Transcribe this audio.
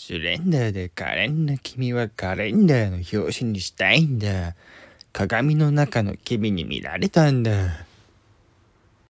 スレンダーで可憐な君はカレンダーの表紙にしたいんだ。鏡の中の君に見られたんだ。